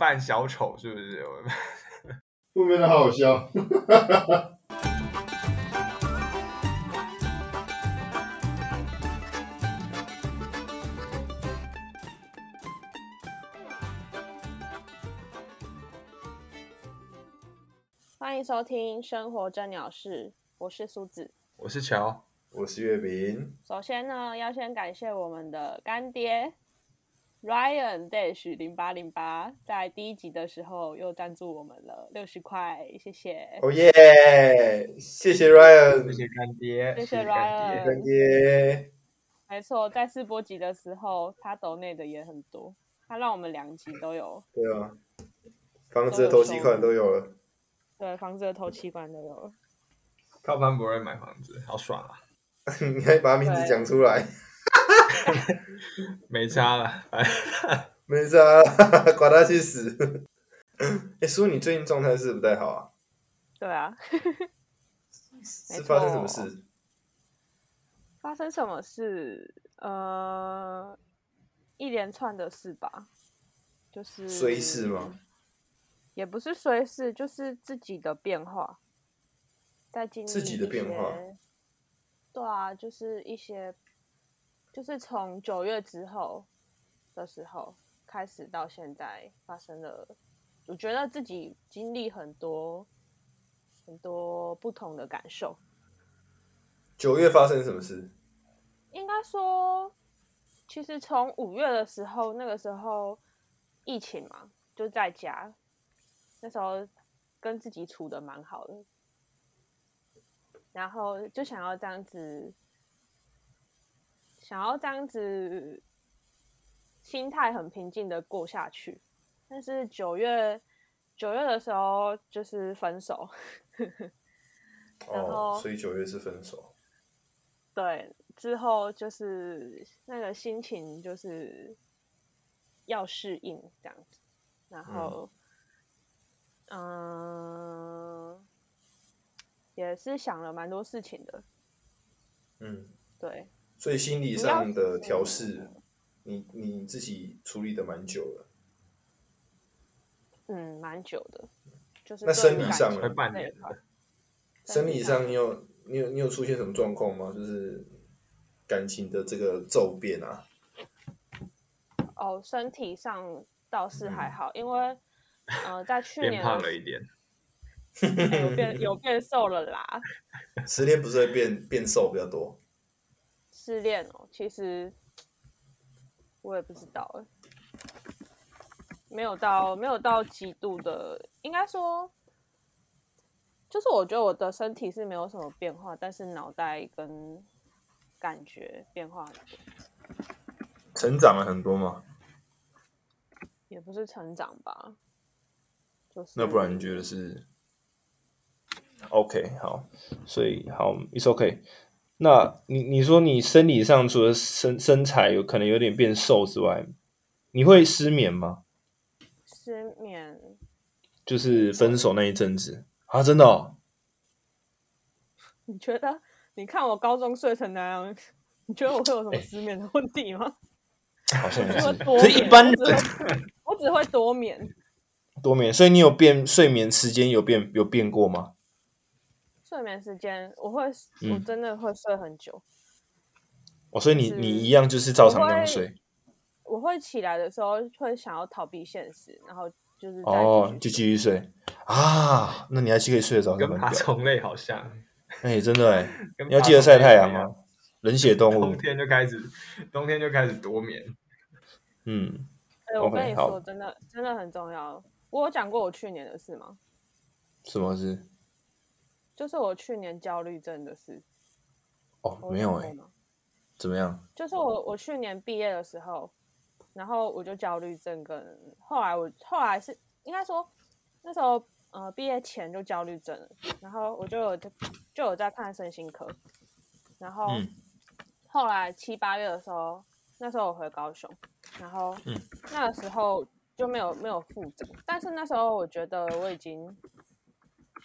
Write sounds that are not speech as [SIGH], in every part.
扮小丑是不是？会不会好好笑？[LAUGHS] 欢迎收听《生活真鸟事》，我是苏子。我是乔，我是月饼，首先呢，要先感谢我们的干爹 Ryan Dash 零八零八，在第一集的时候又赞助我们了六十块，谢谢。哦耶！谢谢 Ryan，谢谢干爹，谢谢 Ryan 干爹。没错，在试播集的时候，他抖内的也很多，他让我们两集都有，对啊，房子的头期款都有了。对房子的头期款都有了。靠潘博瑞买房子，好爽啊！[LAUGHS] 你还把名字讲出来，[LAUGHS] 没差了，[LAUGHS] 没差了，[LAUGHS] 管他去死。哎，叔，你最近状态是不太好啊？对啊，是发生什么事？发生什么事？呃，一连串的事吧，就是衰事吗？也不是衰事，就是自己的变化，在经历自己的变化一些。对啊，就是一些，就是从九月之后的时候开始到现在发生了，我觉得自己经历很多很多不同的感受。九月发生什么事？应该说，其实从五月的时候，那个时候疫情嘛，就在家，那时候跟自己处的蛮好的，然后就想要这样子，想要这样子，心态很平静的过下去。但是九月九月的时候就是分手，[LAUGHS] 然哦，后所以九月是分手。对，之后就是那个心情就是要适应这样子，然后，嗯、也是想了蛮多事情的，嗯，对，所以心理上的调试，你你自己处理的蛮久了。嗯，蛮久的，就是那生理上呢快半年了，生理上你有你有你有出现什么状况吗？就是感情的这个骤变啊？哦，身体上倒是还嗯好，因为呃，在去年变胖了一点，[LAUGHS] 有变有变瘦了啦，[LAUGHS] 十天不是会变变瘦比较多？失恋哦，其实我也不知道哎，没有到没有到极度的，应该说，就是我觉得我的身体是没有什么变化，但是脑袋跟感觉变化很多，成长了很多吗？也不是成长吧，就是那不然你觉得是？OK，好，所以好，It's OK。那你你说你生理上除了身身材有可能有点变瘦之外，你会失眠吗？失眠？就是分手那一阵子啊，真的、哦？你觉得？你看我高中睡成那样，你觉得我会有什么失眠的问题吗？好像也是。我只会多可是一般我只会多眠。多眠，所以你有变睡眠时间有变有变过吗？睡眠时间，我会，我嗯真的会睡很久。哦，所以你是你一样就是照常那样睡会我会起来的时候会想要逃避现实，然后就是哦，就继续睡啊？那你还是可以睡得着，跟。爬虫类好像。[LAUGHS] 哎、真的哎，跟你要记得晒太阳爬虫类一样哦，冷血动物 [LAUGHS] 冬。天就开始，冬天就开始多眠。嗯，哎、我 OK，好跟你说，真的真的很重要。我有讲过我去年的事吗？什么事？就是我去年焦虑症的事。哦，没有哎、怎么样？就是我我去年毕业的时候，然后我就焦虑症跟后来我后来是应该说那时候呃毕业前就焦虑症了，然后我就有就就有在看身心科，然后嗯后来七八月的时候，那时候我回高雄，然后嗯那个时候就没有没有复诊，但是那时候我觉得我已经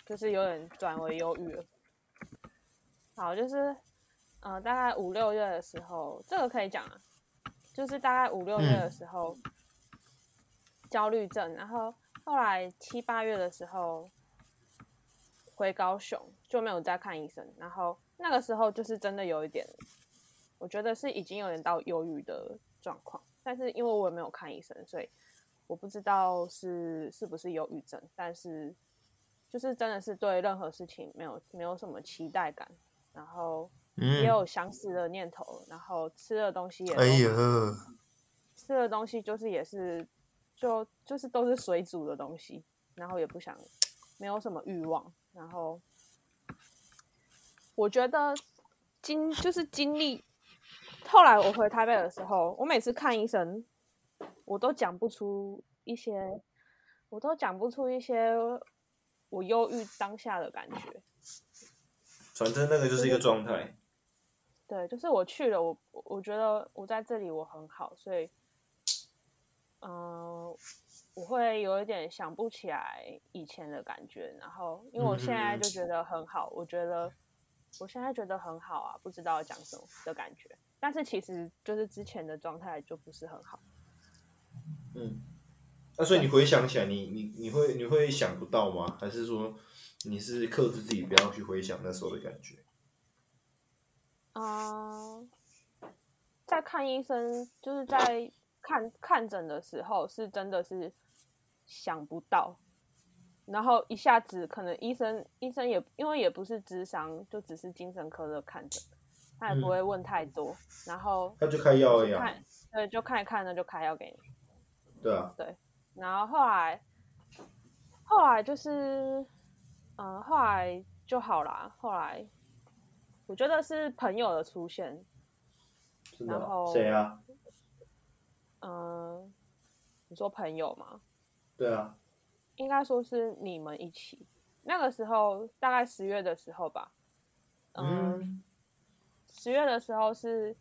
就是有点转为忧郁了。好，就是呃，大概五六月的时候，这个可以讲啊，就是大概五六月的时候，焦虑症，然后后来七八月的时候回高雄就没有再看医生，然后那个时候就是真的有一点，我觉得是已经有点到忧郁的状况，但是因为我也没有看医生，所以我不知道是是不是忧郁症，但是就是真的是对任何事情没有没有什么期待感，然后也嗯，有想死的念头，然后吃的东西也哎呀，吃的东西就是也是就就是都是水煮的东西，然后也不想没有什么欲望，然后我觉得经就是经历，后来我回台北的时候，我每次看医生，我都讲不出一些，我都讲不出一些我忧郁当下的感觉。反正那个就是一个状态。对，就是我去了，我我觉得我在这里我很好，所以，嗯、我会有一点想不起来以前的感觉，然后因为我现在就觉得很好，我觉得我现在觉得很好啊，不知道讲什么的感觉，但是其实就是之前的状态就不是很好。嗯，那所以你回想起来，你你你会你会想不到吗？还是说你是克制自己不要去回想那时候的感觉？嗯，在看医生，就是在看看诊的时候，是真的是想不到，然后一下子可能医生医生也因为也不是智商，就只是精神科的看诊，他也不会问太多，然后他就开药而已啊。看对就看一看，那就开药给你。对啊，然后后来，后来就是，嗯，后来就好啦。后来，我觉得是朋友的出现，然后谁啊？嗯，你说朋友吗？对啊，应该说是你们一起。那个时候大概十月的时候吧，嗯，嗯十月的时候是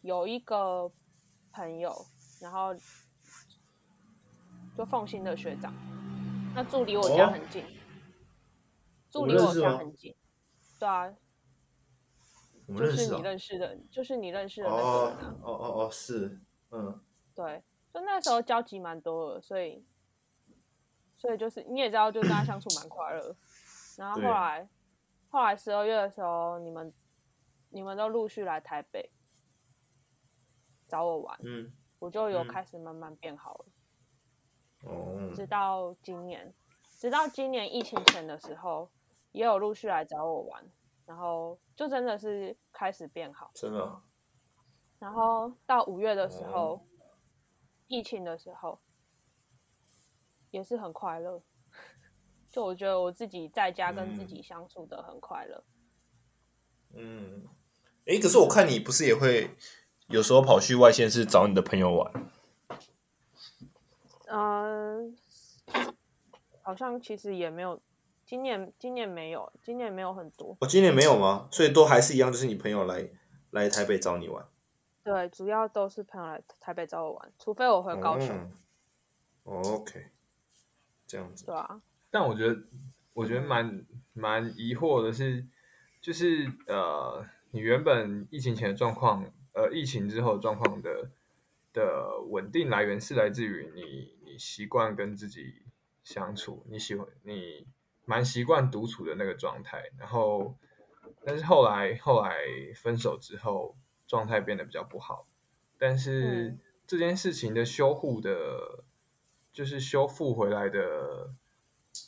有一个朋友，然后就奉新的学长，那住离我家哦很近，住离我家很近，对啊，就是你认识的，就是你认识的那个哦人啊，哦哦哦，是，嗯，对，就那时候交集蛮多的，所以，所以就是你也知道，就跟他相处蛮快乐。然后后来，后来十二月的时候，你们你们都陆续来台北找我玩，嗯，我就有嗯开始慢慢变好了。哦，直到今年，直到今年疫情前的时候，也有陆续来找我玩，然后就真的是开始变好。真的啊，然后到五月的时候，哦疫情的时候，也是很快乐。就我觉得我自己在家跟自嗯己相处的很快乐。嗯，诶，可是我看你不是也会有时候跑去外县市找你的朋友玩？嗯、好像其实也没有，今年今年没有，今年没有很多。我、今年没有吗？所以都还是一样，就是你朋友来来台北找你玩。对，主要都是朋友来台北找我玩，除非我回高雄，OK，这样子。对啊，但我觉得，我觉得蛮蛮疑惑的是，就是呃，你原本疫情前的状况，呃，疫情之后状况的的稳定来源是来自于你你习惯跟自己相处，你喜欢你蛮习惯独处的那个状态，然后但是后来后来分手之后，状态变得比较不好，但是嗯这件事情的修护的，就是修复回来的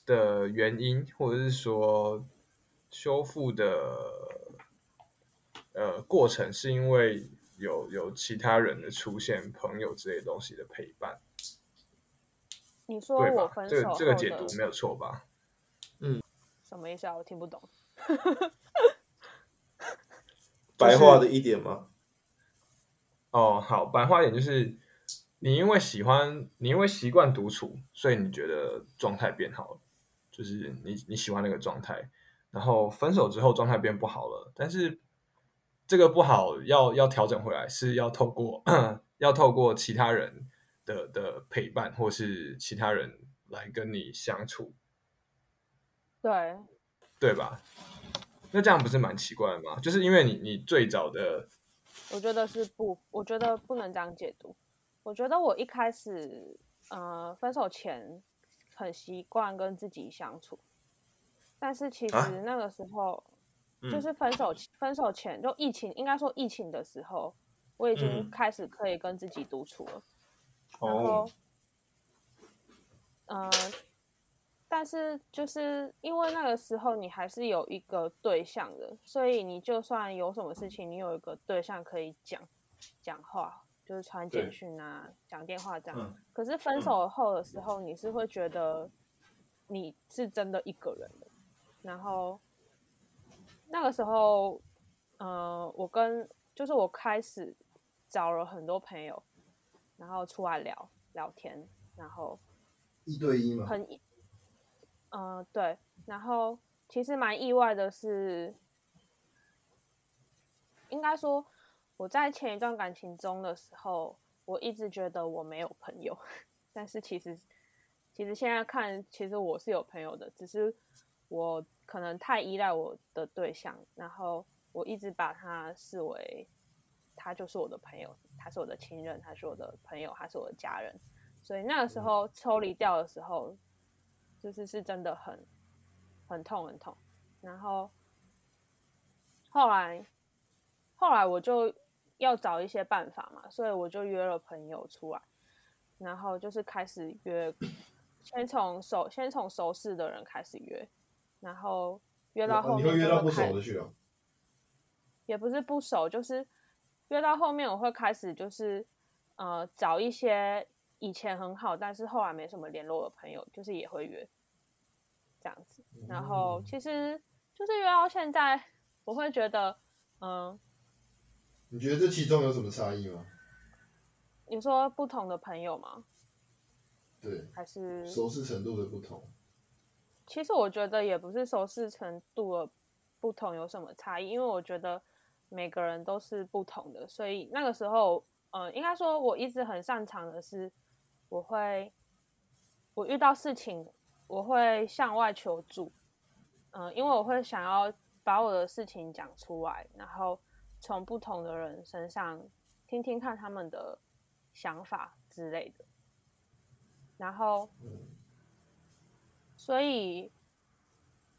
的原因，或者是说修复的呃过程，是因为有有其他人的出现，朋友之类的东西的陪伴，你说？我分这个这个解读没有错吧？嗯什么意思啊？我听不懂。[LAUGHS] 白话的一点吗？哦，好，白话一点就是，你因为喜欢，你因为习惯独处，所以你觉得状态变好了，就是你你喜欢那个状态，然后分手之后状态变不好了，但是这个不好要要调整回来，是要透过 [CLEARS THROAT] 要透过其他人的的陪伴，或是其他人来跟你相处，对，对吧？那这样不是蛮奇怪的吗？就是因为你你最早的我觉得是不，我觉得不能这样解读。我觉得我一开始呃，分手前很习惯跟自己相处，但是其啊实那个时候、就嗯是分手分手前就疫情，应该说疫情的时候，我已经嗯。开始可以跟自己独处了。然哦。后，，呃，但是就是因为那个时候你还是有一个对象的，所以你就算有什么事情，你有一个对象可以讲讲话，就是传简讯啊、讲电话这样。嗯。可是分手后的时候，你是会觉得你是真的一个人的，然后那个时候，呃，我跟就是我开始找了很多朋友，然后出来聊聊天，然后一对一嘛，很，嗯、呃，对，然后其实蛮意外的是，应该说我在前一段感情中的时候，我一直觉得我没有朋友，[LAUGHS] 但是其实其实现在看，其实我是有朋友的，只是我可能太依赖我的对象，然后我一直把他视为他就是我的朋友，他是我的亲人，他是我的朋友，他是我的家人。所以那个时候抽离掉的时候，就是是真的很很痛很痛。然后后来后来我就要找一些办法嘛，所以我就约了朋友出来，然后就是开始约，[COUGHS] 先从熟先从熟识的人开始约，然后约到哦后面你会约到不熟的去哦。也不是不熟，就是约到后面我会开始就是呃找一些以前很好，但是后来没什么联络的朋友，就是也会约这样子。然后其实就是约到现在，我会觉得，嗯、你觉得这其中有什么差异吗？你说不同的朋友吗？对，还是熟识程度的不同。其实我觉得也不是熟识程度的不同有什么差异，因为我觉得每个人都是不同的，所以那个时候，呃，应该说我一直很擅长的是，我会，我遇到事情我会向外求助，嗯、因为我会想要把我的事情讲出来，然后从不同的人身上听听看他们的想法之类的，然后。所以，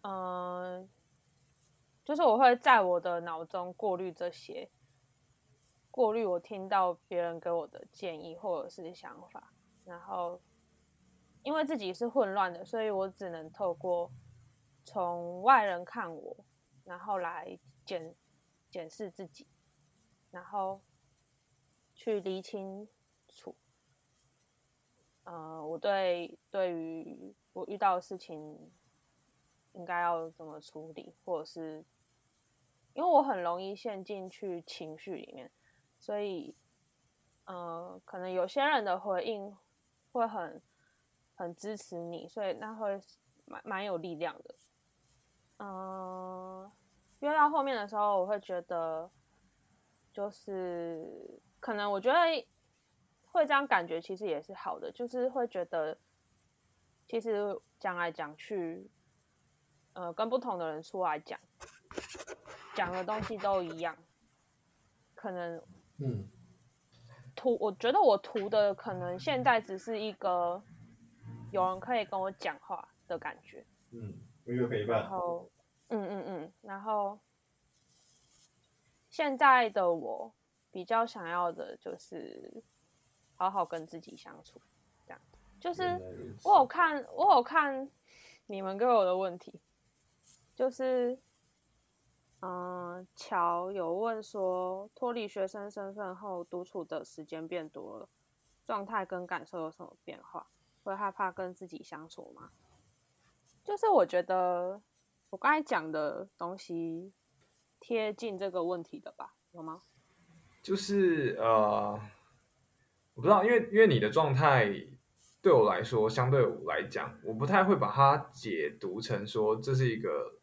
嗯、就是我会在我的脑中过滤这些，过滤我听到别人给我的建议或者是想法，然后因为自己是混乱的，所以我只能透过从外人看我，然后来检检视自己，然后去厘清楚。呃，我对对于我遇到的事情应该要怎么处理，或者是因为我很容易陷进去情绪里面，所以呃，可能有些人的回应会很很支持你，所以那会蛮蛮有力量的。嗯、约到后面的时候，我会觉得就是可能我觉得会这样感觉其实也是好的，就是会觉得其实讲来讲去，呃，跟不同的人出来讲，讲的东西都一样，可能嗯，图，我觉得我图的可能现在只是一个有人可以跟我讲话的感觉，嗯，有一个陪然伴。后，嗯嗯嗯，然后现在的我比较想要的就是好好跟自己相处，这样就是我有看，我有看你们给我的问题，就是，嗯、乔有问说，脱离学生身份后，独处的时间变多了，状态跟感受有什么变化？会害怕跟自己相处吗？就是我觉得我刚才讲的东西贴近这个问题的吧？有吗？就是呃，我不知道，因为因为你的状态对我来说，相对我来讲，我不太会把它解读成说这是一个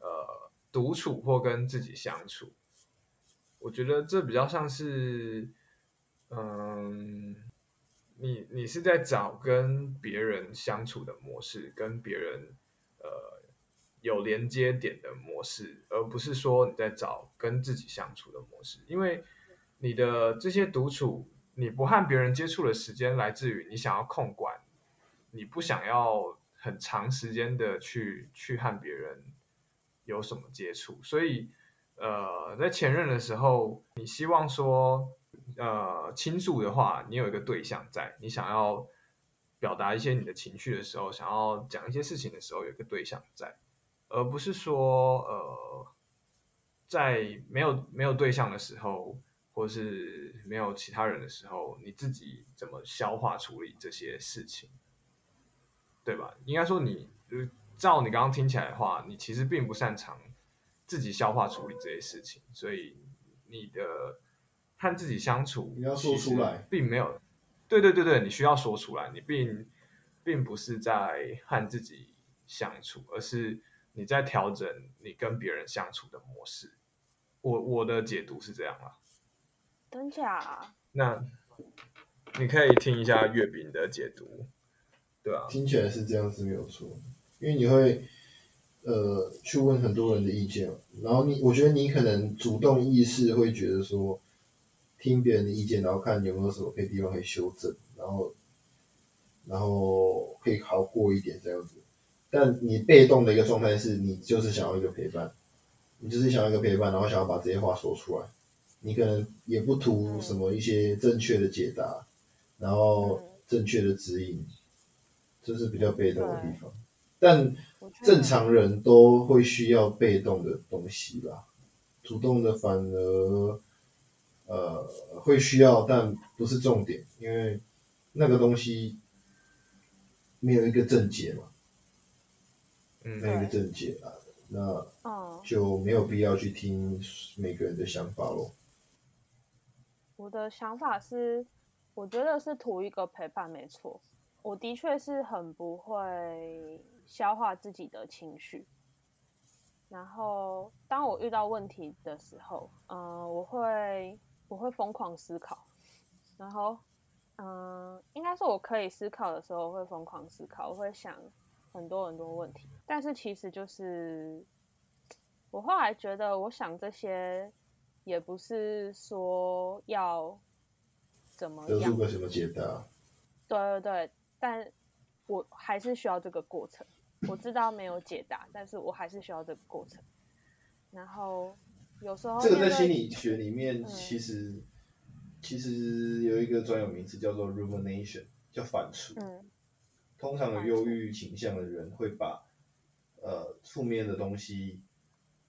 呃独处或跟自己相处。我觉得这比较像是，嗯，你你是在找跟别人相处的模式，跟别人呃有连接点的模式，而不是说你在找跟自己相处的模式。因为你的这些独处你不和别人接触的时间来自于你想要控管，你不想要很长时间的去去和别人有什么接触，所以呃，在前任的时候，你希望说呃倾诉的话，你有一个对象在，你想要表达一些你的情绪的时候，想要讲一些事情的时候，有一个对象在，而不是说呃在没有没有对象的时候。或是没有其他人的时候，你自己怎么消化处理这些事情，对吧？应该说你，照你刚刚听起来的话，你其实并不擅长自己消化处理这些事情，所以你的和自己相处，你要说出来，并没有。对对对对，你需要说出来，你并并不是在和自己相处，而是你在调整你跟别人相处的模式。我我的解读是这样啦。真假？那你可以听一下月饼的解读，对啊，听起来是这样子没有错，因为你会呃去问很多人的意见，然后你我觉得你可能主动意识会觉得说听别人的意见，然后看有没有什么可以地方可以修正，然后然后可以好过一点这样子。但你被动的一个状态是你就是想要一个陪伴，你就是想要一个陪伴，然后想要把这些话说出来。你可能也不图什么一些正确的解答，然后正确的指引，这是比较被动的地方。但正常人都会需要被动的东西吧，主动的反而呃会需要，但不是重点，因为那个东西没有一个正解嘛，嗯，没有一个正解啊，那就没有必要去听每个人的想法喽。我的想法是，我觉得是图一个陪伴，没错。我的确是很不会消化自己的情绪，然后当我遇到问题的时候，嗯，我会我会疯狂思考，然后嗯，应该是我可以思考的时候我会疯狂思考，我会想很多很多问题。但是其实就是我后来觉得，我想这些。也不是说要怎么得出个什么解答，对对对，但我还是需要这个过程。我知道没有解答，但是我还是需要这个过程。然后有时候这个在心理学里面，其实其实有一个专有名词叫做 rumination，叫反刍。嗯，通常有忧郁倾向的人会把呃负面的东西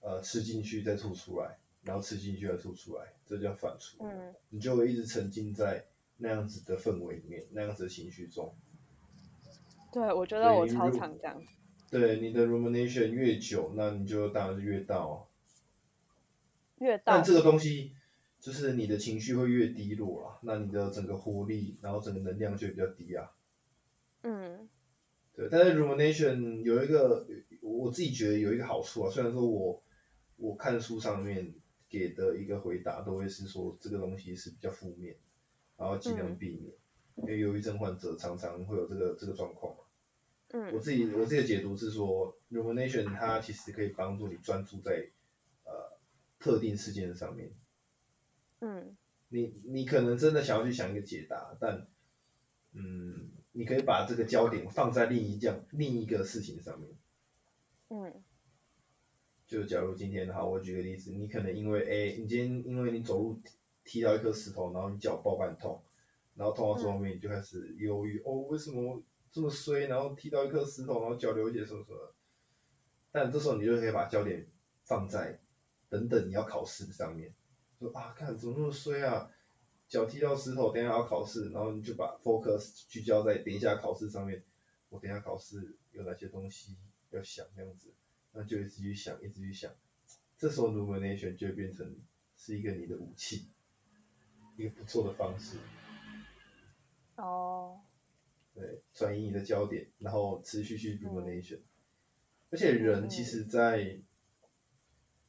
呃吃进去再吐出来。然后吃进去再吐出来，这叫反刍。嗯，你就会一直沉浸在那样子的氛围里面，那样子的情绪中。对，我觉得我超常这样。对，你的 rumination 越久，那你就当然是越到。越到。但这个东西就是你的情绪会越低落啊，那你的整个活力，然后整个能量就比较低啊。嗯。对，但是 rumination 有一个，我自己觉得有一个好处啊，虽然说我我看书上面。给的一个回答都会是说这个东西是比较负面，然后尽量避免，因为忧郁症患者常常会有这个这个状况嘛。嗯，我自己我自己的解读是说，rumination 它其实可以帮助你专注在呃特定事件上面。嗯，你你可能真的想要去想一个解答，但嗯，你可以把这个焦点放在另一件另一个事情上面。嗯。就假如今天好，我举个例子，你可能因为 A，，你今天因为你走路踢到一颗石头，然后你脚爆半痛，然后痛到这方面你就开始忧郁哦，为什么这么衰？然后踢到一颗石头，然后脚流血什么什么。但这时候你就可以把焦点放在等等你要考试的上面，说啊，看怎么那么衰啊，脚踢到石头，等下要考试，然后你就把 focus 聚焦在等一下考试上面，我等下考试有哪些东西要想这样子。那就一直去想，一直去想，这时候 rumination 就会变成是一个你的武器，一个不错的方式。哦。对，转移你的焦点，然后持续去 rumination。而且人其实，在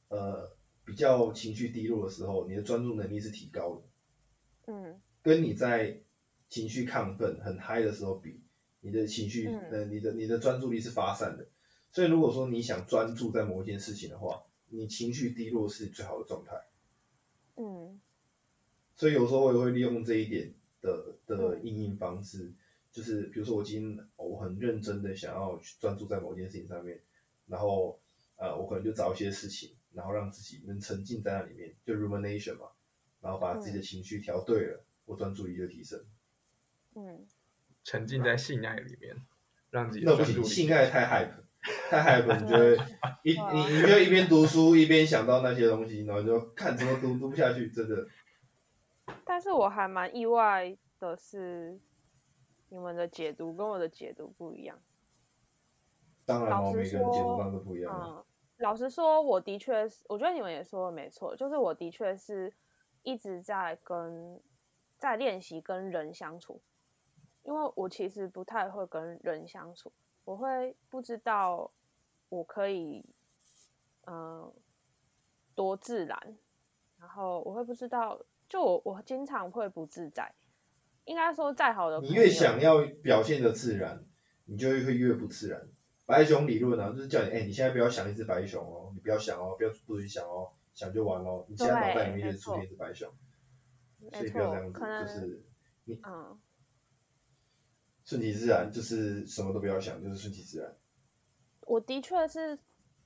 呃比较情绪低落的时候，你的专注能力是提高的。嗯。跟你在情绪亢奋、很嗨的时候比，你的情绪，呃，你的你的专注力是发散的。所以，如果说你想专注在某一件事情的话，你情绪低落是最好的状态。嗯。所以有时候我也会利用这一点，的的应用方式，就是比如说我今天我很认真的想要去专注在某件事情上面，然后呃我可能就找一些事情，然后让自己能沉浸在那里面，就 rumination 嘛，然后把自己的情绪调对了，我专注力就提升。嗯，沉浸在性爱里面，让自己那不行，性爱太 hype，[LAUGHS] 太 hype，[LAUGHS] 你就会一你你就一边读书一边想到那些东西，然后就看怎么读读不下去，真的。但是我还蛮意外的是，你们的解读跟我的解读不一样。当然，每个人解读方式不一样。嗯，老实说，我的确是，我觉得你们也说的没错，就是我的确是一直在跟在练习跟人相处。因为我其实不太会跟人相处，我会不知道我可以，嗯，多自然，然后我会不知道，就我我经常会不自在。应该说，再好的你越想要表现的自然，你就会越不自然。白熊理论啊，就是叫你，哎，你现在不要想一只白熊哦，你不要想哦，不要不许想哦，想就完了，你现在脑袋里面就出现一只白熊，所以不要这样子，就是你嗯。顺其自然，就是什么都不要想，就是顺其自然。我的确是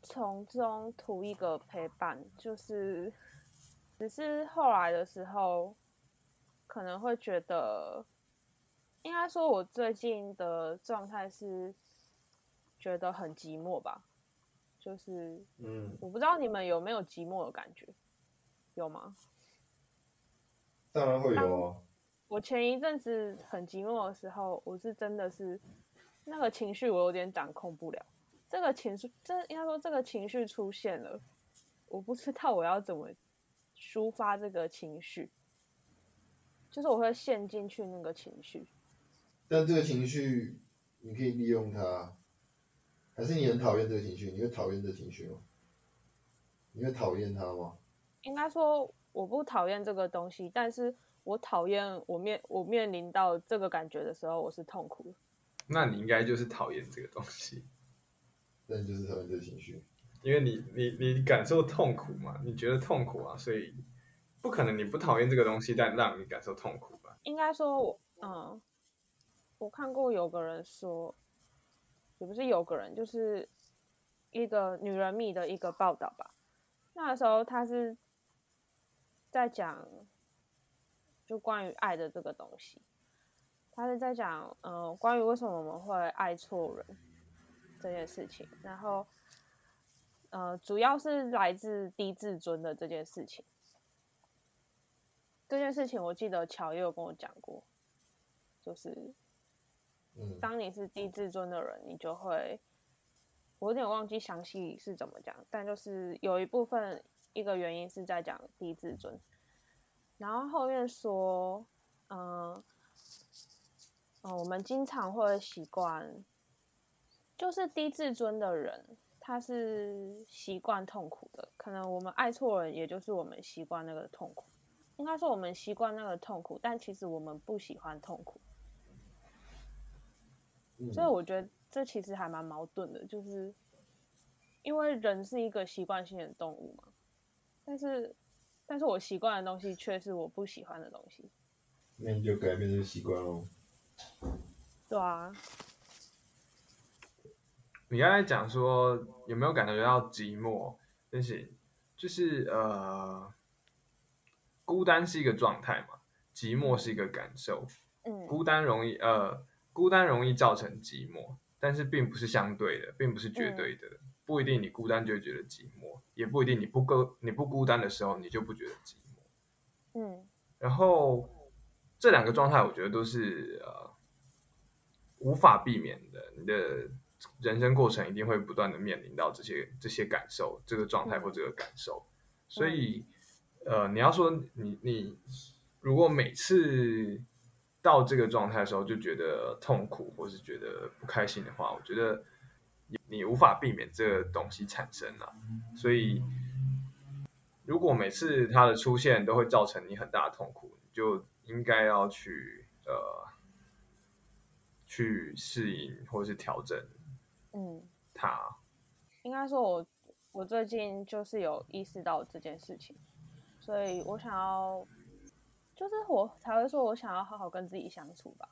从中图一个陪伴，就是只是后来的时候，可能会觉得，应该说我最近的状态是觉得很寂寞吧，就是嗯，我不知道你们有没有寂寞的感觉，有吗？当然会有啊。我前一阵子很寂寞的时候，我是真的是那个情绪，我有点掌控不了。这个情绪，这应该说这个情绪出现了，我不知道我要怎么抒发这个情绪，就是我会陷进去那个情绪。但这个情绪你可以利用它，还是你很讨厌这个情绪？你会讨厌这个情绪吗？你会讨厌它吗？应该说我不讨厌这个东西，但是。我讨厌我面我面临到这个感觉的时候，我是痛苦的。那你应该就是讨厌这个东西，[LAUGHS] 那就是讨厌这个情绪，因为你你你感受痛苦嘛，你觉得痛苦啊，所以不可能你不讨厌这个东西，但让你感受痛苦吧？应该说，我嗯，我看过有个人说，也不是有个人，就是一个女人蜜的一个报道吧。那时候他是在讲。就关于爱的这个东西，他是在讲，嗯，关于为什么我们会爱错人这件事情，然后，呃，主要是来自低自尊的这件事情。这件事情我记得乔也有跟我讲过，就是，当你是低自尊的人，你就会，我有点忘记详细是怎么讲，但就是有一部分一个原因是在讲低自尊。然后后面说，嗯，哦，我们经常会习惯，就是低自尊的人，他是习惯痛苦的。可能我们爱错人，也就是我们习惯那个痛苦。应该说我们习惯那个痛苦，但其实我们不喜欢痛苦。所以我觉得这其实还蛮矛盾的，就是因为人是一个习惯性的动物嘛，但是。但是我习惯的东西却是我不喜欢的东西，那你就改变这个习惯喽。对啊。你刚才讲说有没有感觉到寂寞？就是就是呃，孤单是一个状态嘛，寂寞是一个感受。嗯。孤单容易呃，孤单容易造成寂寞，但是并不是相对的，并不是绝对的。不一定你孤单就会觉得寂寞，也不一定你不孤你不孤单的时候你就不觉得寂寞。嗯，然后这两个状态我觉得都是呃无法避免的，你的人生过程一定会不断的面临到这些这些感受，这个状态或这个感受。所以呃你要说你你如果每次到这个状态的时候就觉得痛苦或是觉得不开心的话，我觉得。你无法避免这个东西产生了，所以如果每次它的出现都会造成你很大的痛苦，你就应该要去呃去适应或者是调整。嗯，它应该说，我我最近就是有意识到这件事情，所以我想要就是我才会说我想要好好跟自己相处吧。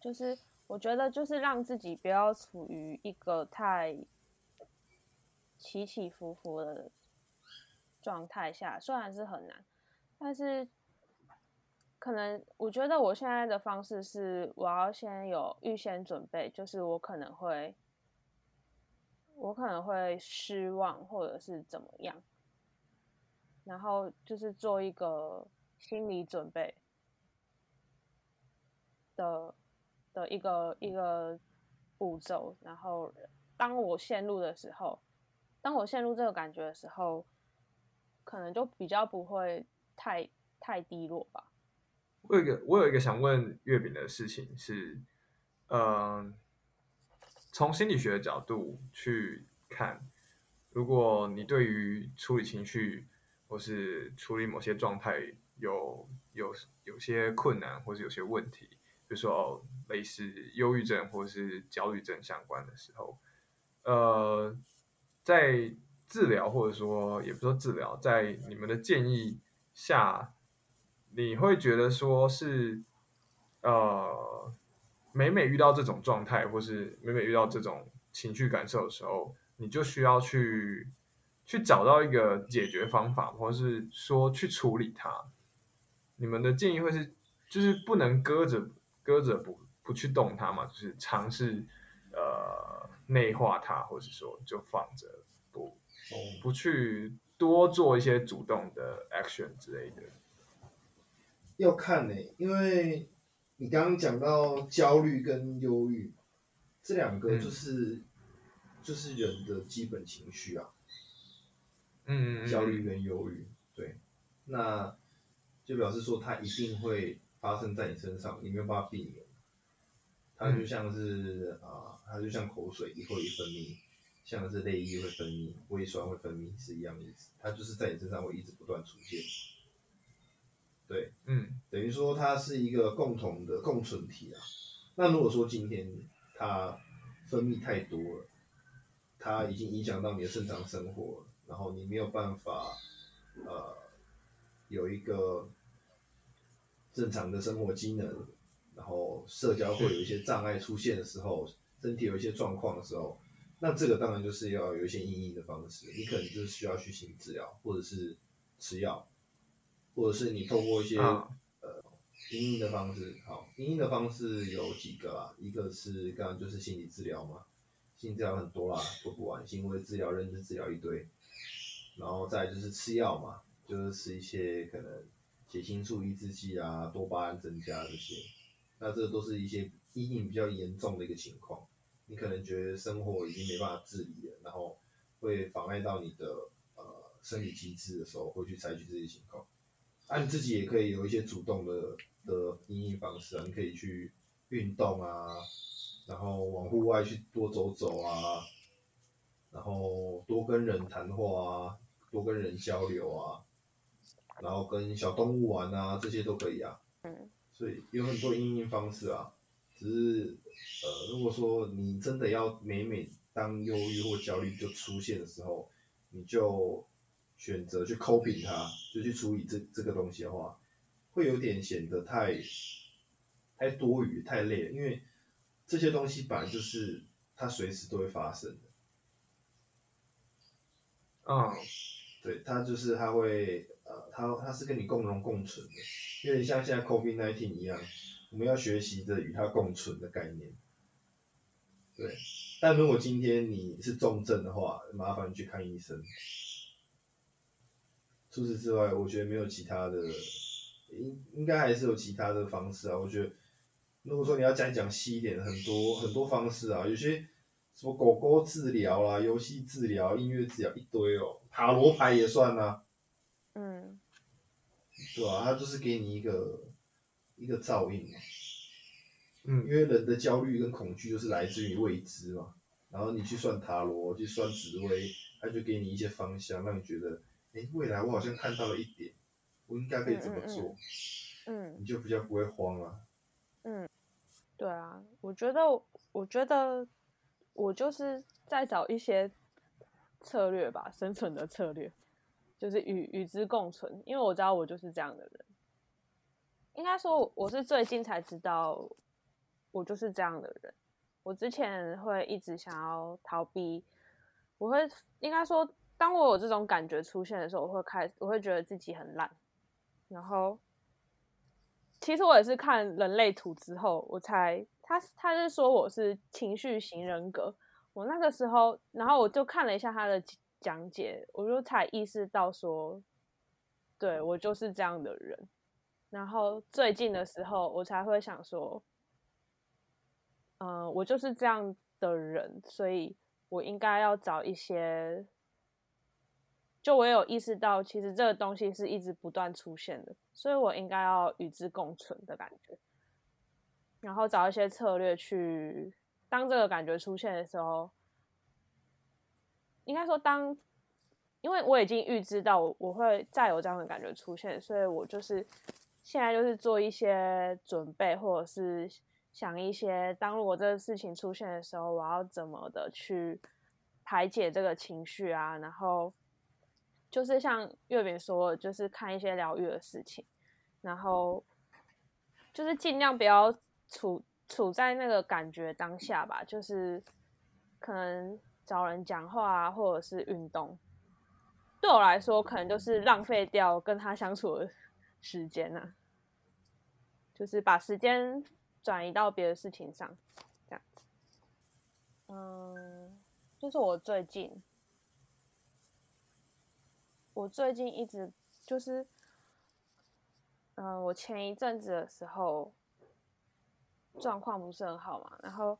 就是我觉得就是让自己不要处于一个太起起伏伏的状态下，虽然是很难，但是可能我觉得我现在的方式是我要先有预先准备，就是我可能会。我可能会失望，或者是怎么样，然后就是做一个心理准备的的一个一个步骤，然后当我陷入的时候，当我陷入这个感觉的时候，可能就比较不会太太低落吧。我有一个我有一个想问月饼的事情是，嗯。从心理学的角度去看，如果你对于处理情绪或是处理某些状态有有有些困难，或是有些问题，比如说类似忧郁症或是焦虑症相关的时候，呃，在治疗或者说也不说治疗，在你们的建议下，你会觉得说是呃。每每遇到这种状态，或是每每遇到这种情绪感受的时候，你就需要去去找到一个解决方法，或者是说去处理它。你们的建议会是，就是不能搁着搁着不不去动它嘛，就是尝试呃内化它，或者说就放着不不去多做一些主动的 action 之类的。要看呢，因为。你刚刚讲到焦虑跟忧郁，这两个就是就是人的基本情绪啊。嗯嗯焦虑跟忧郁，对，那就表示说他一定会发生在你身上，你没有办法避免。它就像是啊，它就像口水一会一分泌，像是泪液会分泌，胃酸会分泌是一样的意思。它就是在你身上会一直不断出现。对，嗯，等于说它是一个共同的共存体啊。那如果说今天它分泌太多了，它已经影响到你的正常生活，然后你没有办法呃有一个正常的生活机能，然后社交会有一些障碍出现的时候，身体有一些状况的时候，那这个当然就是要有一些应应的方式，你可能就是需要去心理治疗，或者是吃药。或者是你透过一些呃，阴影的方式，好，阴影的方式有几个啊？一个是刚刚就是心理治疗嘛，心理治疗很多啦，做不完，行为治疗、认知治疗一堆，然后再就是吃药嘛，就是吃一些可能血清素抑制剂啊、多巴胺增加这些，那这都是一些阴影比较严重的一个情况，你可能觉得生活已经没办法自理了，然后会妨碍到你的呃生理机制的时候，会去采取这些情况。啊，你自己也可以有一些主动的的阴影方式啊，你可以去运动啊，然后往户外去多走走啊，然后多跟人谈话啊，多跟人交流啊，然后跟小动物玩啊，这些都可以啊。嗯。所以有很多应对方式啊，只是呃，如果说你真的要每每当忧郁或焦虑就出现的时候，你就。选择去 copy 它，就去处理这这个东西的话，会有点显得太太多余、太累了。因为这些东西本来就是它随时都会发生的。嗯，对，它就是它会呃，它它是跟你共荣共存的，有点像现在 COVID nineteen 一样，我们要学习着与它共存的概念。对，但如果今天你是重症的话，麻烦去看医生。除此之外，我觉得没有其他的，应应该还是有其他的方式啊。我觉得，如果说你要讲讲细一点，很多很多方式啊，有些什么狗狗治疗啦、游戏治疗、音乐治疗一堆哦，塔罗牌也算啊。嗯，对啊，它就是给你一个一个照应嘛。嗯，因为人的焦虑跟恐惧就是来自于未知嘛。然后你去算塔罗，去算紫薇，它就给你一些方向，让你觉得。哎，未来我好像看到了一点，我应该可以怎么做？嗯，你就比较不会慌了。嗯，对啊，我觉得，我觉得我就是在找一些策略吧，生存的策略，就是与与之共存。因为我知道我就是这样的人。应该说我是最近才知道，我就是这样的人。我之前会一直想要逃避，我会应该说，当我有这种感觉出现的时候，我会开，我会觉得自己很烂。然后，其实我也是看人类图之后，我才他他是说我是情绪型人格。我那个时候，然后我就看了一下他的讲解，我就才意识到说，对我就是这样的人。然后最近的时候，我才会想说，嗯，我就是这样的人，所以我应该要找一些，就我有意识到，其实这个东西是一直不断出现的，所以我应该要与之共存的感觉，然后找一些策略去，当这个感觉出现的时候，应该说当，因为我已经预知到我会再有这样的感觉出现，所以我就是。现在就是做一些准备，或者是想一些，当如果这个事情出现的时候，我要怎么的去排解这个情绪啊？然后就是像月饼说，就是看一些疗愈的事情，然后就是尽量不要处处在那个感觉当下吧，就是可能找人讲话啊，或者是运动，对我来说，可能就是浪费掉跟他相处的。时间呐，就是把时间转移到别的事情上，这样子。嗯，就是我最近，我最近一直就是，嗯，我前一阵子的时候状况不是很好嘛，然后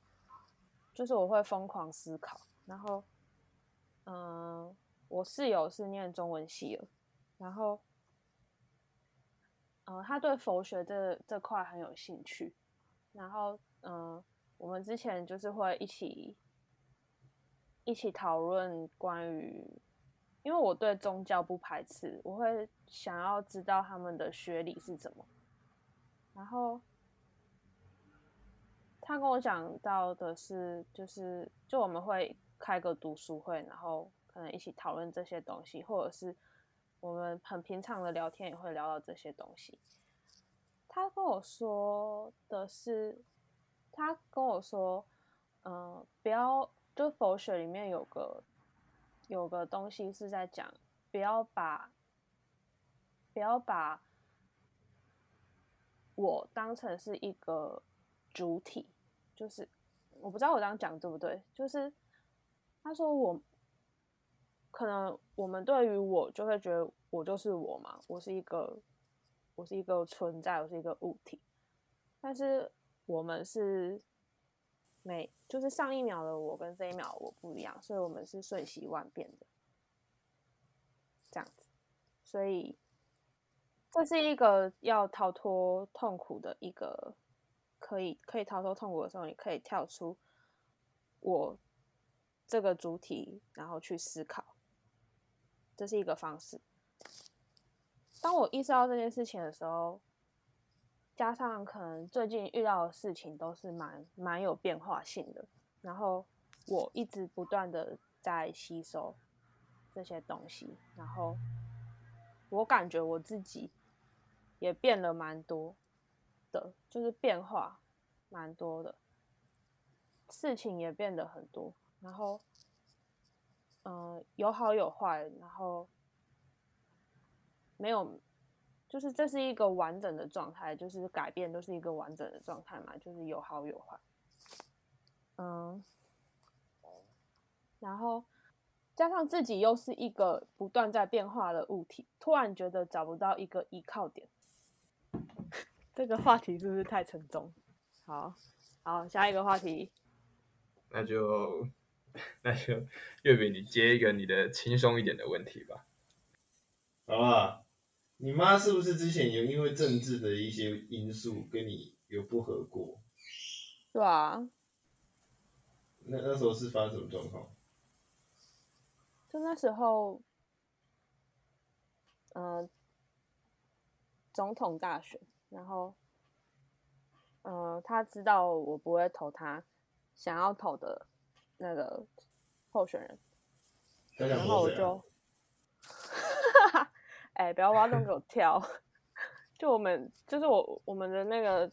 就是我会疯狂思考，然后，嗯，我室友是念中文系的，然后。嗯，他对佛学这这块很有兴趣，然后嗯，我们之前就是会一起一起讨论关于，因为我对宗教不排斥，我会想要知道他们的学理是怎么，然后他跟我讲到的是，就是就我们会开个读书会，然后可能一起讨论这些东西，或者是。我们很平常的聊天也会聊到这些东西。他跟我说的是，他跟我说，嗯，不要，就佛学里面有个有个东西是在讲，不要把不要把我当成是一个主体，就是我不知道我这样讲对不对，就是他说我。可能我们对于我就会觉得我就是我嘛，我是一个，我是一个存在，我是一个物体。但是我们是每就是上一秒的我跟这一秒我不一样，所以我们是瞬息万变的，这样子。所以这是一个要逃脱痛苦的一个，可以可以逃脱痛苦的时候，你可以跳出我这个主体，然后去思考。这是一个方式。当我意识到这件事情的时候，加上可能最近遇到的事情都是蛮蛮有变化性的，然后我一直不断的在吸收这些东西，然后我感觉我自己也变了蛮多的，就是变化蛮多的，事情也变得很多，然后。嗯，有好有坏，然后没有，就是这是一个完整的状态，就是改变都是一个完整的状态嘛，就是有好有坏。嗯，然后加上自己又是一个不断在变化的物体，突然觉得找不到一个依靠点。[LAUGHS] 这个话题是不是太沉重？好，好，下一个话题，那就。[LAUGHS] 那就月饼，你接一个你的轻松一点的问题吧。好吧，你妈是不是之前有因为政治的一些因素跟你有不和过？对啊。那那时候是发生什么状况？就那时候，嗯，总统大选，然后，嗯，他知道我不会投他想要投的。那个候选人，然后我就，[LAUGHS] 哎，不要挖洞给我跳，就我们就是我我们的那个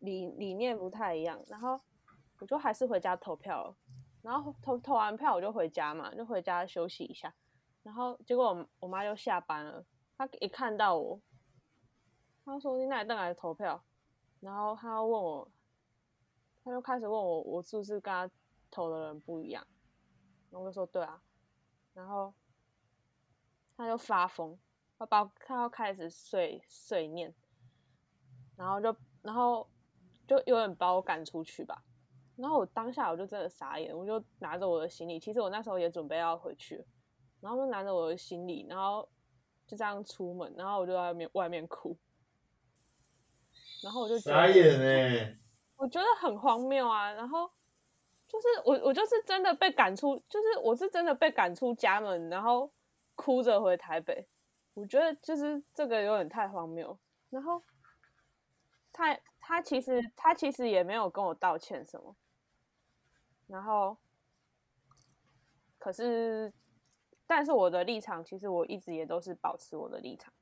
理理念不太一样，然后我就还是回家投票，然后投投完票我就回家嘛，就回家休息一下，然后结果我我妈就下班了，她一看到我，她说你哪里来投票，然后她问我，她就开始问我我是不是跟她投的人不一样，然后我就说对啊，然后他就发疯。他把他要开始碎碎念，然后就然后就有点把我赶出去吧。然后我当下我就真的傻眼，我就拿着我的行李，其实我那时候也准备要回去，然后就拿着我的行李，然后就这样出门，然后我就在外面外面哭，然后我就傻眼哎，我觉得很荒谬啊。然后就是我我就是真的被赶出，就是我是真的被赶出家门，然后哭着回台北。我觉得就是这个有点太荒谬，然后他他其实他其实也没有跟我道歉什么，然后可是但是我的立场其实我一直也都是保持我的立场。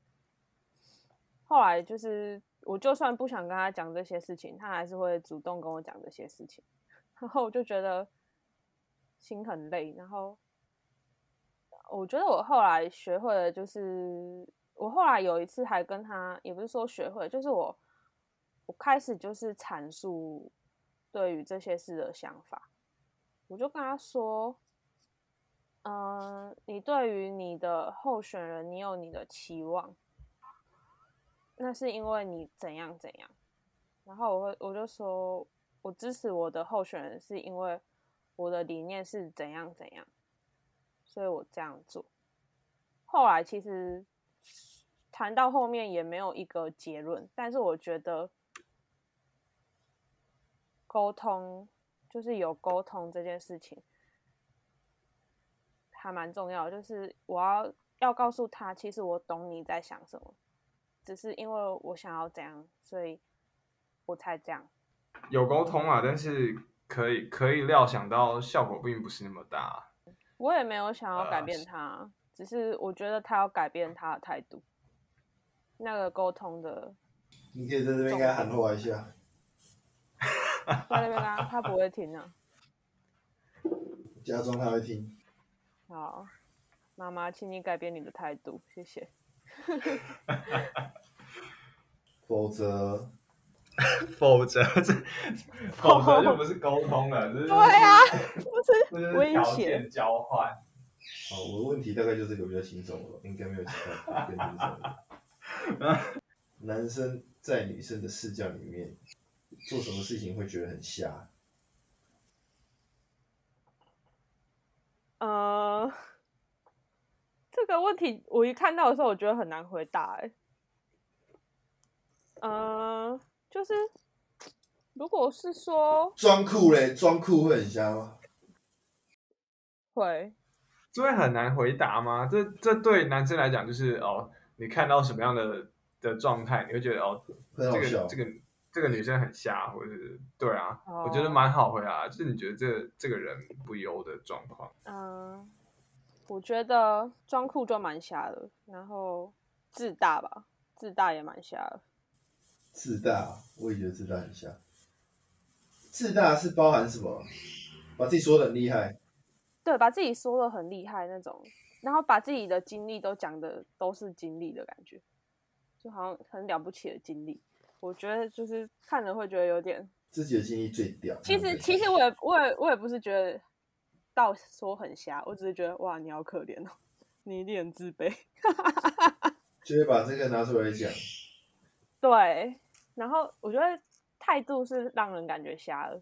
后来就是我就算不想跟他讲这些事情，他还是会主动跟我讲这些事情，然后我就觉得心很累，然后。我觉得我后来学会了，就是我后来有一次还跟他，也不是说学会，就是我我开始就是阐述对于这些事的想法，我就跟他说，嗯，你对于你的候选人，你有你的期望，那是因为你怎样怎样，然后我会我就说我支持我的候选人，是因为我的理念是怎样怎样。所以我这样做，后来其实谈到后面也没有一个结论，但是我觉得沟通就是有沟通这件事情还蛮重要，就是我要要告诉他，其实我懂你在想什么，只是因为我想要这样，所以我才这样。有沟通啊，但是可以可以料想到效果并不是那么大。我也没有想要改变他，只是我觉得他要改变他的态度。那个沟通的，你可以在这边跟他喊话一下。[LAUGHS] 在那边啊，他不会听啊。[LAUGHS] 假装他会听。好，妈妈，请你改变你的态度，谢谢。[LAUGHS] 否则。[LAUGHS] 否则这，[LAUGHS] 否则就不是沟通了，[LAUGHS] 这是对啊，不是条件交换。好，我的问题大概就是个比较轻松了，应该没有其他更轻松的。男生在女生的视角里面做什么事情会觉得很瞎？呃，这个问题我一看到的时候，我觉得很难回答。哎，嗯。就是，如果是说装酷嘞，装酷会很瞎吗？会，这会很难回答吗？这这对男生来讲，就是哦，你看到什么样的的状态，你会觉得哦，这个这个这个女生很瞎，或者是对啊，我觉得蛮好回答，就是你觉得这这个人不优的状况。嗯，我觉得装酷就蛮瞎的，然后自大吧，自大也蛮瞎的。自大，我也觉得自大很像。自大是包含什么？把自己说的很厉害。对，把自己说的很厉害那种，然后把自己的经历都讲的都是经历的感觉，就好像很了不起的经历。我觉得就是看着会觉得有点自己的经历最屌。其实，其实我也，我也，我也不是觉得到说很瞎，我只是觉得哇，你好可怜哦，你一定很自卑。[LAUGHS] 就会把这个拿出来讲。对，然后我觉得态度是让人感觉瞎了，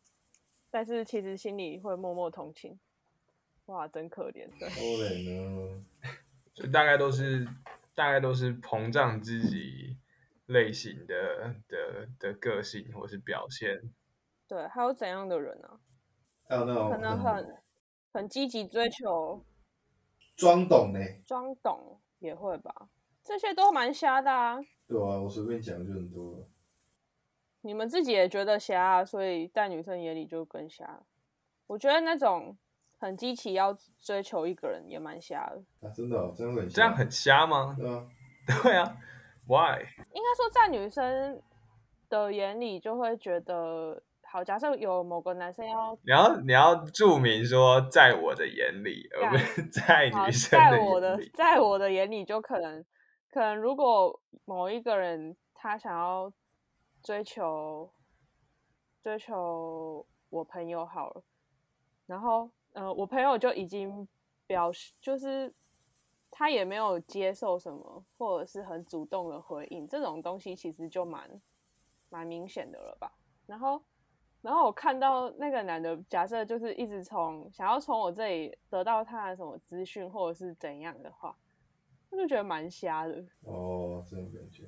但是其实心里会默默同情。哇，真可怜。可怜呢，[LAUGHS] 就大概都是大概都是膨胀自己类型的的的个性或是表现。对，还有怎样的人呢？还有那种可能很很积极追求装懂呢？装懂也会吧，这些都蛮瞎的啊。对啊，我随便讲就很多了。你们自己也觉得瞎，所以在女生眼里就更瞎。我觉得那种很激情要追求一个人也蛮瞎的。啊，真的，真的很这样很瞎吗？对啊，对啊，Why？应该说在女生的眼里就会觉得，好，假设有某个男生要，你要你要注明说，在我的眼里，而不是在女生在我的。在我的眼里，就可能可能如果某一个人他想要追求追求我朋友好了，然后呃，我朋友就已经表示就是。他也没有接受什么，或者是很主动的回应，这种东西其实就蛮蛮明显的了吧。然后，然后我看到那个男的，假设就是一直从想要从我这里得到他的什么资讯，或者是怎样的话，我就觉得蛮瞎的。哦，这种感觉，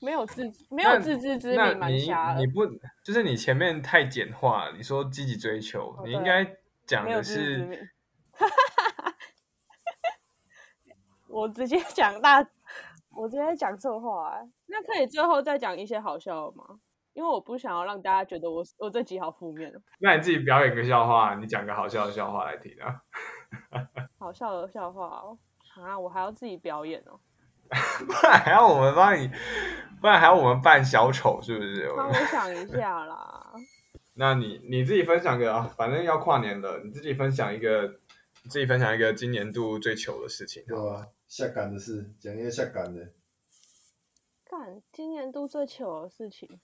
没有自没有自知之明，蛮瞎的。你不就是你前面太简化了？你说积极追求，你应该讲的是。[LAUGHS] 我直接讲大，我直接讲错话，那可以最后再讲一些好笑的吗？因为我不想要让大家觉得我我这集好负面。那你自己表演个笑话，你讲个好笑的笑话来听啊！[LAUGHS] 好笑的笑话哦，啊，我还要自己表演哦，[LAUGHS] 不然还要我们帮你，不然还要我们扮小丑，是不是？帮我想一下啦。[LAUGHS] 那你你自己分享个，反正要跨年了，你自己分享一个，自己分享一个今年度最糗的事情，对啊？下岗的事，讲一个下岗的。干，今年度最糗的事情，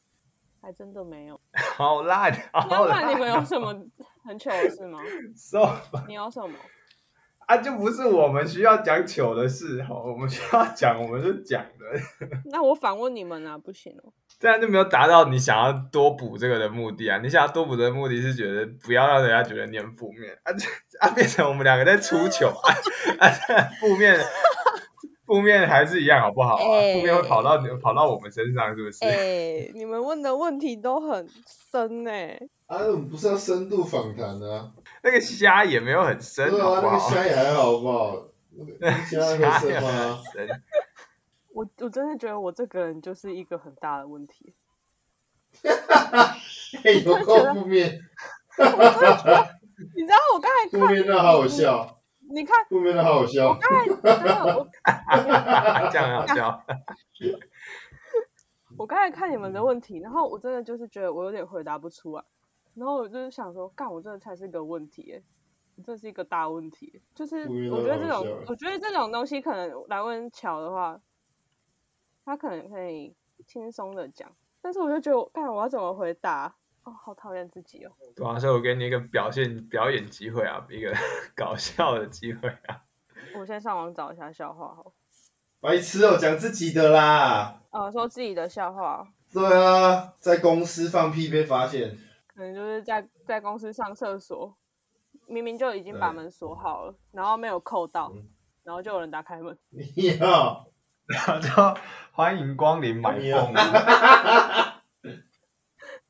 还真的没有。[LAUGHS] 好烂！要不然你们有什么很糗的事吗？So，你有什么？啊，就不是我们需要讲糗的事，哈，我们需要讲，我们是讲的。[LAUGHS] 那我反问你们啊，不行哦。这样就没有达到你想要多补这个的目的啊！你想要多补的目的是觉得不要让人家觉得你很负面啊，[LAUGHS] 啊，变成我们两个在出糗啊，啊，负面。负面还是一样，好不好？啊负面会跑到跑到我们身上，是不是？哎，你们问的问题都很深呢。啊，我们不是要深度访谈啊？那个虾也没有很深，对啊，那个虾也还好，不好？虾会深吗？[LAUGHS] 我我真的觉得我这个人就是一个很大的问题。哈哈，有够负面。你知道我刚才负面的好笑。你看，负面的好笑。我刚才真的，我这样好笑。[LAUGHS] 我刚才看你们的问题，然后我真的就是觉得我有点回答不出来，然后我就是想说，干，我这才是个问题，这是一个大问题。就是我觉得这种，我觉得这种东西可能来问乔的话，他可能可以轻松的讲，但是我就觉得，干，我要怎么回答？哦，好讨厌自己哦！对啊，所以我给你一个表现表演机会啊，一个 [LAUGHS] 搞笑的机会啊。[LAUGHS] 我先上网找一下笑话好。白痴哦，讲自己的啦。呃，说自己的笑话。对啊，在公司放屁被发现。可能就是在在公司上厕所，明明就已经把门锁好了，然后没有扣到，然后就有人打开门。[LAUGHS] 你好，然后就欢迎光临买凤。[LAUGHS]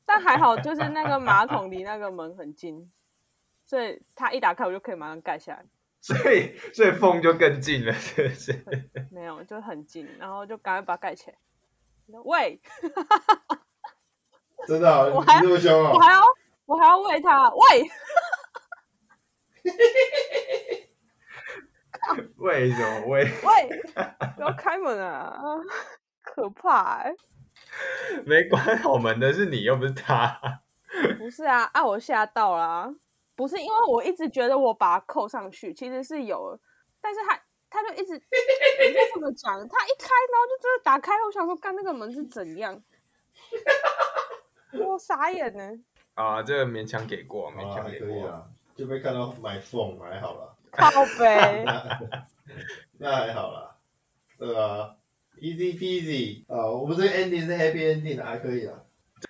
但还好，就是那个马桶离那个门很近，所以它一打开，我就可以马上盖下来。[LAUGHS] 所以，所以缝就更近了，是不是？没有，就很近，然后就赶快把它盖起来。喂，真的，我还这么凶啊！我还要，我还要喂它。喂，[LAUGHS] 为什么喂？喂，不要开门啊！可怕哎。没关好门的是你，又不是他。不是啊，啊，我吓到了。不是因为我一直觉得我把它扣上去，其实是有，但是他他就一直，你怎么讲？他一开，然后就真的打开。我想说，干那个门是怎样？我傻眼呢。啊，这个勉强给过，勉强给过。就被看到买凤，还好了。靠背。[LAUGHS] 那还好啦，对吧？Easy peasy 啊，我们这个 ending 是 happy ending 还可以啊。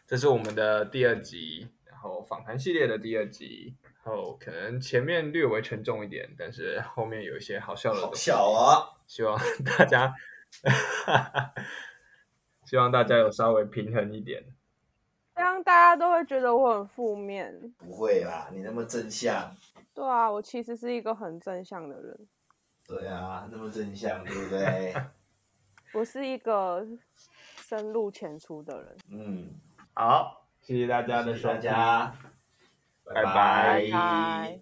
这是我们的第二集，然后访谈系列的第二集，然后可能前面略微沉重一点，但是后面有一些好笑的。好笑啊！希望大家，[LAUGHS] 希望大家有稍微平衡一点。这样大家都会觉得我很负面。不会啦，你那么正向。对啊，我其实是一个很正向的人。对啊，那么正向，对不对？[LAUGHS] 我是一个深入浅出的人。嗯，好，谢谢大家的收听，拜拜拜。